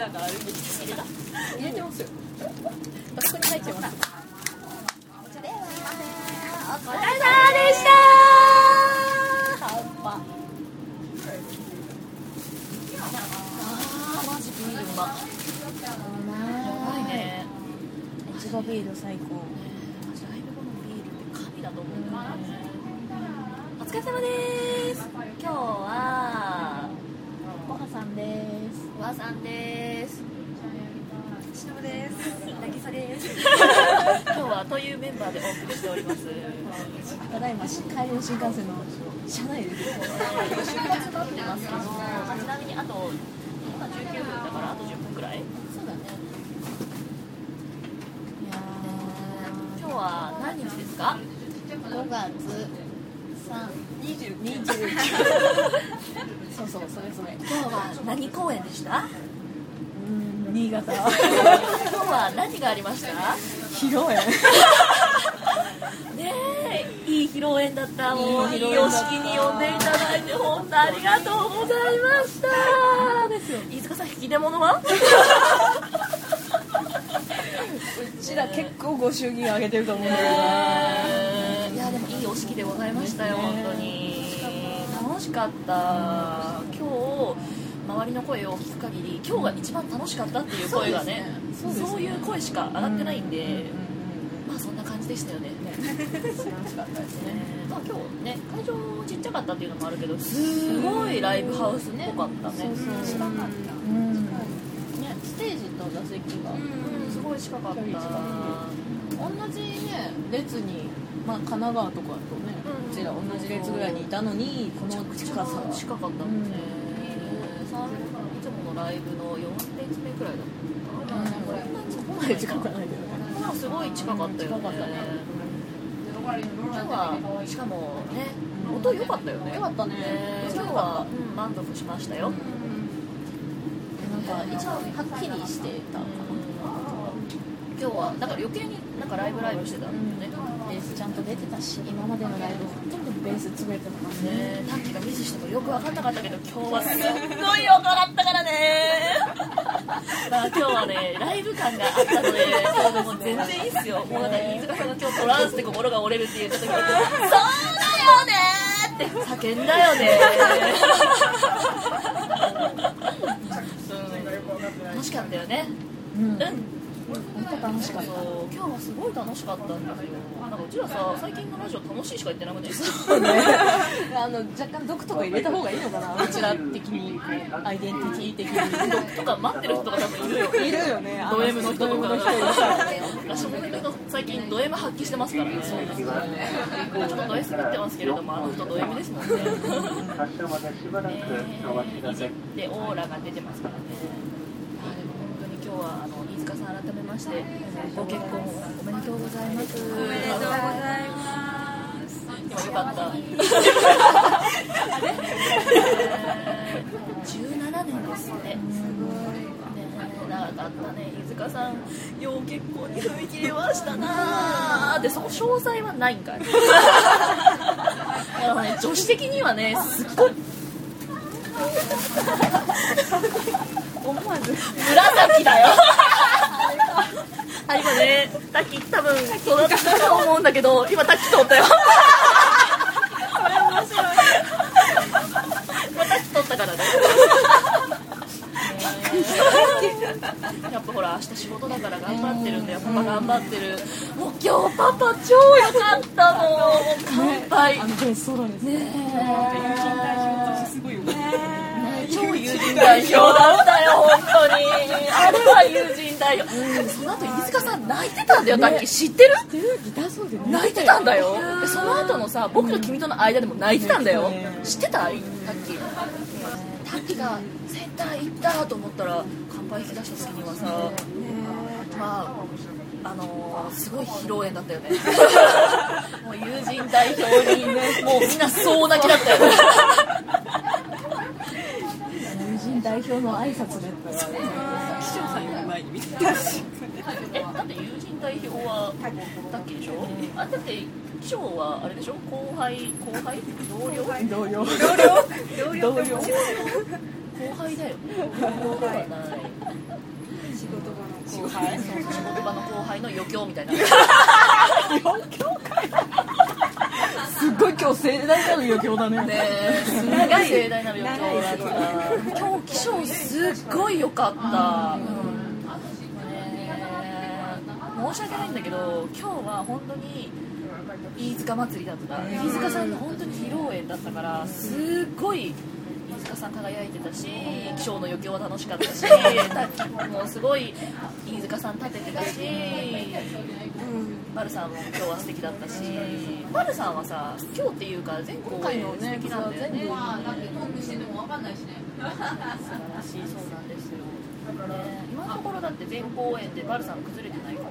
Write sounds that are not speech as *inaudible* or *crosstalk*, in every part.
ターがあるんです入れた入れてますよ。あそこに入っちゃいます。お疲れ様でした。葉っぱあーマジビールうま。やばいね。いちごビール最高。ライブ後のビールって神だと思うお疲れ様です。今日はさんです。おばさんです。しのぶです。渚です。*laughs* 今日はというメンバーでお送りしております。ただいま帰りの新幹線の車内です祝日になってますけど、まあちなみにあと今19分だからあと10分くらい？そうだね。いや今日は何日ですか？ー5月3 20 20そうそれそれ。今日は何公演でした？うん新潟。今日は何がありました？披露宴。ねえいい披露宴だった。もういいお式に呼んでいただいて本当ありがとうございました。ですよ。飯塚さん引き出物は？うちら結構ご祝儀あげてると思うんだけどいやでもいいお式でございましたよ本当に楽しかった。今日周りの声を聞く限り今日が一番楽しかったっていう声がねそうね。そういう声しか上がってないんで、うんうんまあそんな感じでしたよね。うんね。素晴らしかったですね。まあ今日ね会場ちっちゃかったっていうのもあるけどすごいライブハウスっぽかったね。そうそう近かったうんねステージと座席がうん。すごい近かった。同じね列にまあ神奈川とかとねうん。うちら同じ列ぐらいにいたのにこの近さ近かった。もん。ね、さん。いつものライブの4列目くらいだったかな、これそこまで近くはないけどねまあすごい近かったよね、近かったね今日はしかもね音良かったよねよかったね今日は、うん、満足しましたよ、なんか一番はっきりしてたか今日はだから余計になんかライブライブしてたんだよね、なベースちゃんと出てたし今までのライブほとんどベース潰れてたからね。ねタッキーがミスしてもよく分かんなかったけど今日はすっごいよくかったからね。まあ今日はねライブ感があったのでもう全然いいっすよ。もうなんか飯塚さんが今日トランスで心が折れるって言った時にそうだよねって叫んだよねうん楽しかったよね。うん。うん。本当楽しかった。そう今日はすごい楽しかったんですよなんかうちらさ最近のラジオ楽しいしか言ってなくてそうね。*laughs* あの若干毒とか入れた方がいいのかな。うちら的にアイデンティティ的に。毒とか待ってる人が多分いるよ。い。るよね。ド M の人とか。私も最近ド M 発揮してますからねちょっとド S ってますけれどもあの人ド M ですもんね。発車までしばらくお待ちください。でオーラが出てますからね今日はあの飯塚さん改めましてご結婚おめでとうございます。おめでとうございます。今よかった。17年ですってね長かった。ね飯塚さんよう結婚に踏み切りました。なーでその詳細はないんかいあのね女子的にはねすっごい思わず紫だよ。あ今ねタッキー多分そうだったと思うんだけど今タ通ったよ。それ面白い。今タ通ったからね。やっぱほら明日仕事だから頑張ってるんだよ。パパ頑張ってる。もう今日パパ超良かったもう乾杯。あのベースソロですねね。超友人代表だったよ本当に。あれは友人代表、その後飯塚さん泣いてたんだよ。タッキー知ってる？ギターソロでね泣いてたんだよ。でその後のさ僕と君との間でも泣いてたんだよ。知ってた？タッキータッキーがセンター行ったと思ったら乾杯引き出した時にはさまああのーすごい披露宴だったよね。*laughs* もう友人代表にもうみんな総泣きだったよね友人代表の挨拶だったからね視聴者の前に見てえだって友人代表はだっけでしょあだって機長はあれでしょ？後輩後輩同僚？同僚。同僚同僚後輩。だよ同僚ではない後輩。仕事場の後輩の余興みたいなすっごい今日盛大なる余興だね。ねえすごい盛大な旅行だった。今日気象すっごい良かった、申し訳ないんだけど今日は本当に飯塚祭りだった。飯塚さんの本当に披露宴だったからすっごい飯塚さん輝いてたし気象の余興は楽しかったし *laughs* もうすごい飯塚さん立ててたしバルさんも今日は素敵だったしバルさんはさ今日っていうか全公演素敵なんだよね。素晴らしいそうなんですよ、ね、今のところだって全公演でバルさん崩れてないから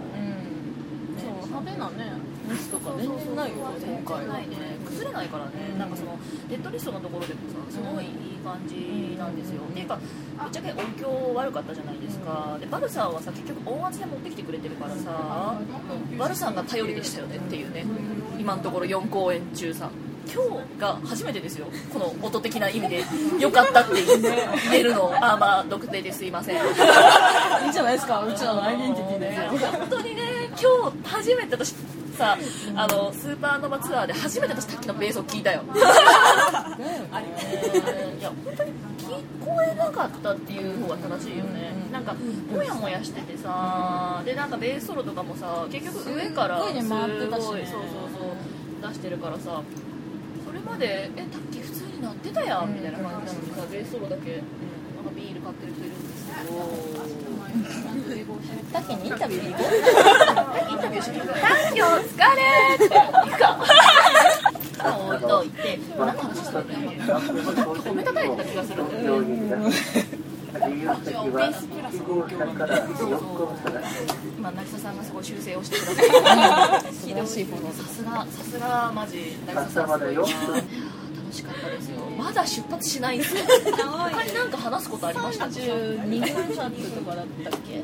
そう派手なねミスとか全然ないよ全今回然ないね崩れないからね、なんかそのデッドリストのところでもさすごいいい感じなんですよ、っていうかぶっちゃけ音響悪かったじゃないですか。でバルさんはさ結局音圧で持ってきてくれてるからさバルさんが頼りでしたよねっていうね。今のところ4公演中さ。今日が初めてですよ。この音的な意味で *laughs* 良かったって言えるの。あーまあ独定ですいません。いいんじゃないですか。うちらのアイデンティティですよ。本当にね今日初めて私さあのスーパーノバツアーで初めて私タッキーのベースを聞いたよ。*laughs* いや本当に聞こえなかったっていう方が正しいよね。なんかモヤモヤしててさでなんかベースソロとかもさ結局上からすっごいね回ってたしね。そうそうそう出してるからさそれまでえタッキー普通になってたやんみたいな感じなのにさベースソロだけなんかビール買ってる人いるんですけど。タッキーにインタビューに行こうインタビューしてくれる「今日お疲れ!」って行くか置いといて何の話してるの褒めたたいてた気がするんだよね。自由席は1号車から4号車だ今渚さんがすごい修正をしてください素晴らしいフォローさすがさすがマジ渚さんすごいいやー楽しかったですよまだ出発しないんですよ他に何か話すことありました32分シャップとかだったっけ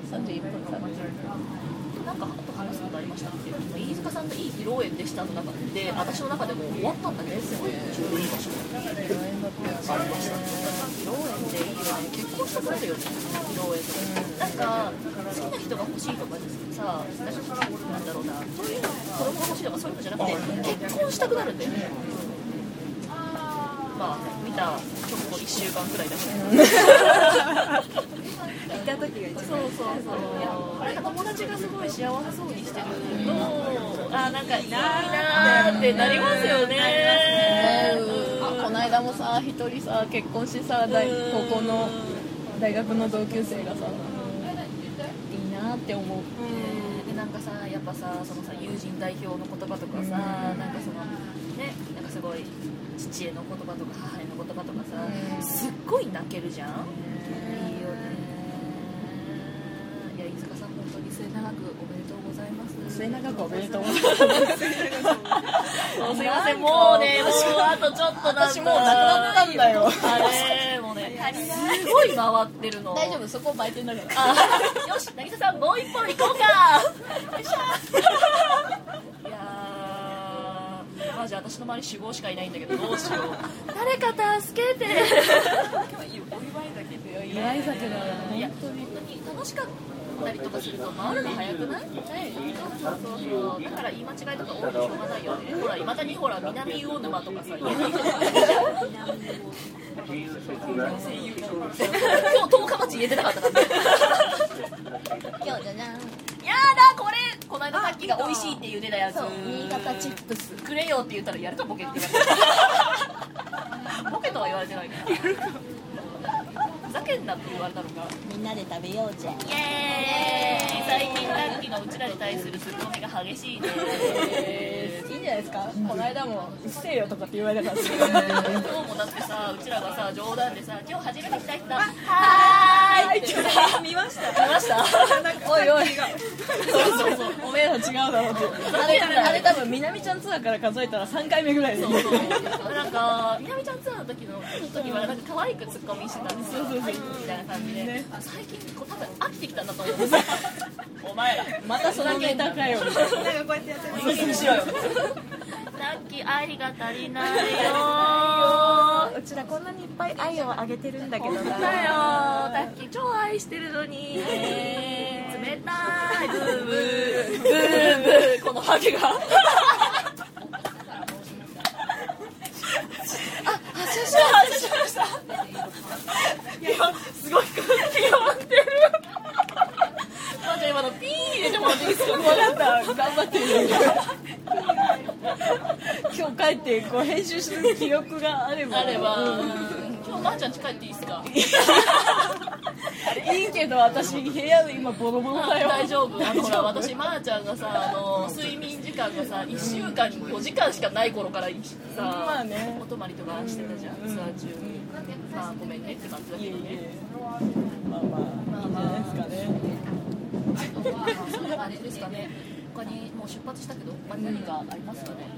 なんかあと話すことありましたっけ？飯塚さんといい披露宴でしたの中で私の中でも終わったんだけどちょうどいい場所ありました披露宴っていいよね結婚した？くなるよね披露宴ってなんか好きな人が欲しいとかですさなんだろうなそういうの子供が欲しいとかそういうのじゃなくて結婚したくなるんだよね。まあ見た直後1週間くらいだし行った時が一そうそうそうなんか友達がすごい幸せそうにしてるとあなんかいいなーってなりますよねあこの間もさ一人さ結婚してさ大高校の大学の同級生がさ。いいなって思うでなんかさやっぱさそのさ友人代表の言葉とかさなんかそのねなんかすごい父への言葉とか母への言葉とかさすっごい泣けるじゃん？いいよねいや飯塚さん本当に末永くおめでとうございます。末永くおめでとう。ございますすいませんもうねもうあとちょっと私もうなくなったんだよ。あれもうねすごい回ってるの。大丈夫そこ売店だから。あよし渚さんもう一本行こうか。よいしょいやーマジ私の周り守護しかいないんだけどどうしよう。誰か助けて。祝い酒だよいや本当に楽しかったりとかすると回るの早くない？そうそうそう。だから言い間違いとか多いとしょうがないよねほらいまだにほら南魚沼とかさ *laughs* 今日十日町言えてなかったからね。今日じゃじゃんやだこれ。この間さっきが美味しいって言ってたやつ。新潟チップス。くれよって言ったらやるかボケって。言われたボケとは言われてないから。ふざけんなって言われたのか。みんなで食べようぜ。イエーイ。最近ラッキーのうちらに対するツッコミが激しいねじゃないですか。この間も「うっせえよ」とかって言われたから今日もだってさうちらがさ冗談でさ「今日初めて来た人ははーい」って見ました。見ました。おいおい。そうそうそう。おめえら違うだろうって。あれあれ多分みなみちゃんツアーから数えたら3回目ぐらいでそうそうなんかみなみちゃんツアーの時の時はなんか可愛くツッコミしてたんですよ。みたいな感じで、最近こう多分飽きてきたんだと思うんです。よお前ら。またそのネタかよ。ななんかこうやってやってしろよラッキ愛が足りないようちら。こんなにいっぱい愛をあげてるんだけどなだよタッキー超愛してるのに冷たいブーブーブーブーこのハゲがあ発射し発射しましたいやすごい空気が待ってるまあじゃあ今のピー入れてもらっていいですか分かった頑張ってる今日帰ってこう編集する記録があれば。あれば。今日まーちゃん家帰っていいですか？*laughs* いいけど私部屋で今ボロボロだよ。大丈夫。あのほら私まーちゃんがさあの睡眠時間がさ1週間に5時間しかない頃からさ、まあね。お泊まりとかしてたじゃん、ツアー中に。まあごめんねって感じだけどね。まあまあいいんじゃないですかね。まあそんな感じですかね他にもう出発したけど他に何かありますかね、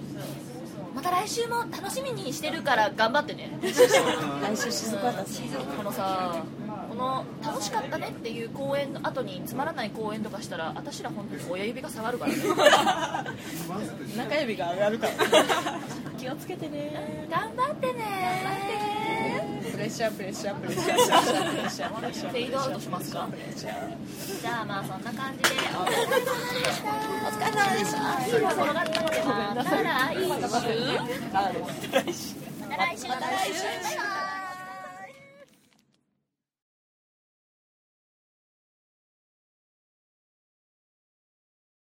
また来週も楽しみにしてるから頑張ってね。来週静岡だしこのさこの楽しかったねっていう公演の後につまらない公演とかしたら私ら本当に親指が下がるからね。*laughs* 中指が上がるから。気をつけてね。頑張ってね。プレッシャープレッシャープレッシャープレッシャープレッシャーフェドアウトしますか？じゃあまあそんな感じで。お疲れ様でした。お疲れ様でしたいい転がったのでまた来週。また来週また来週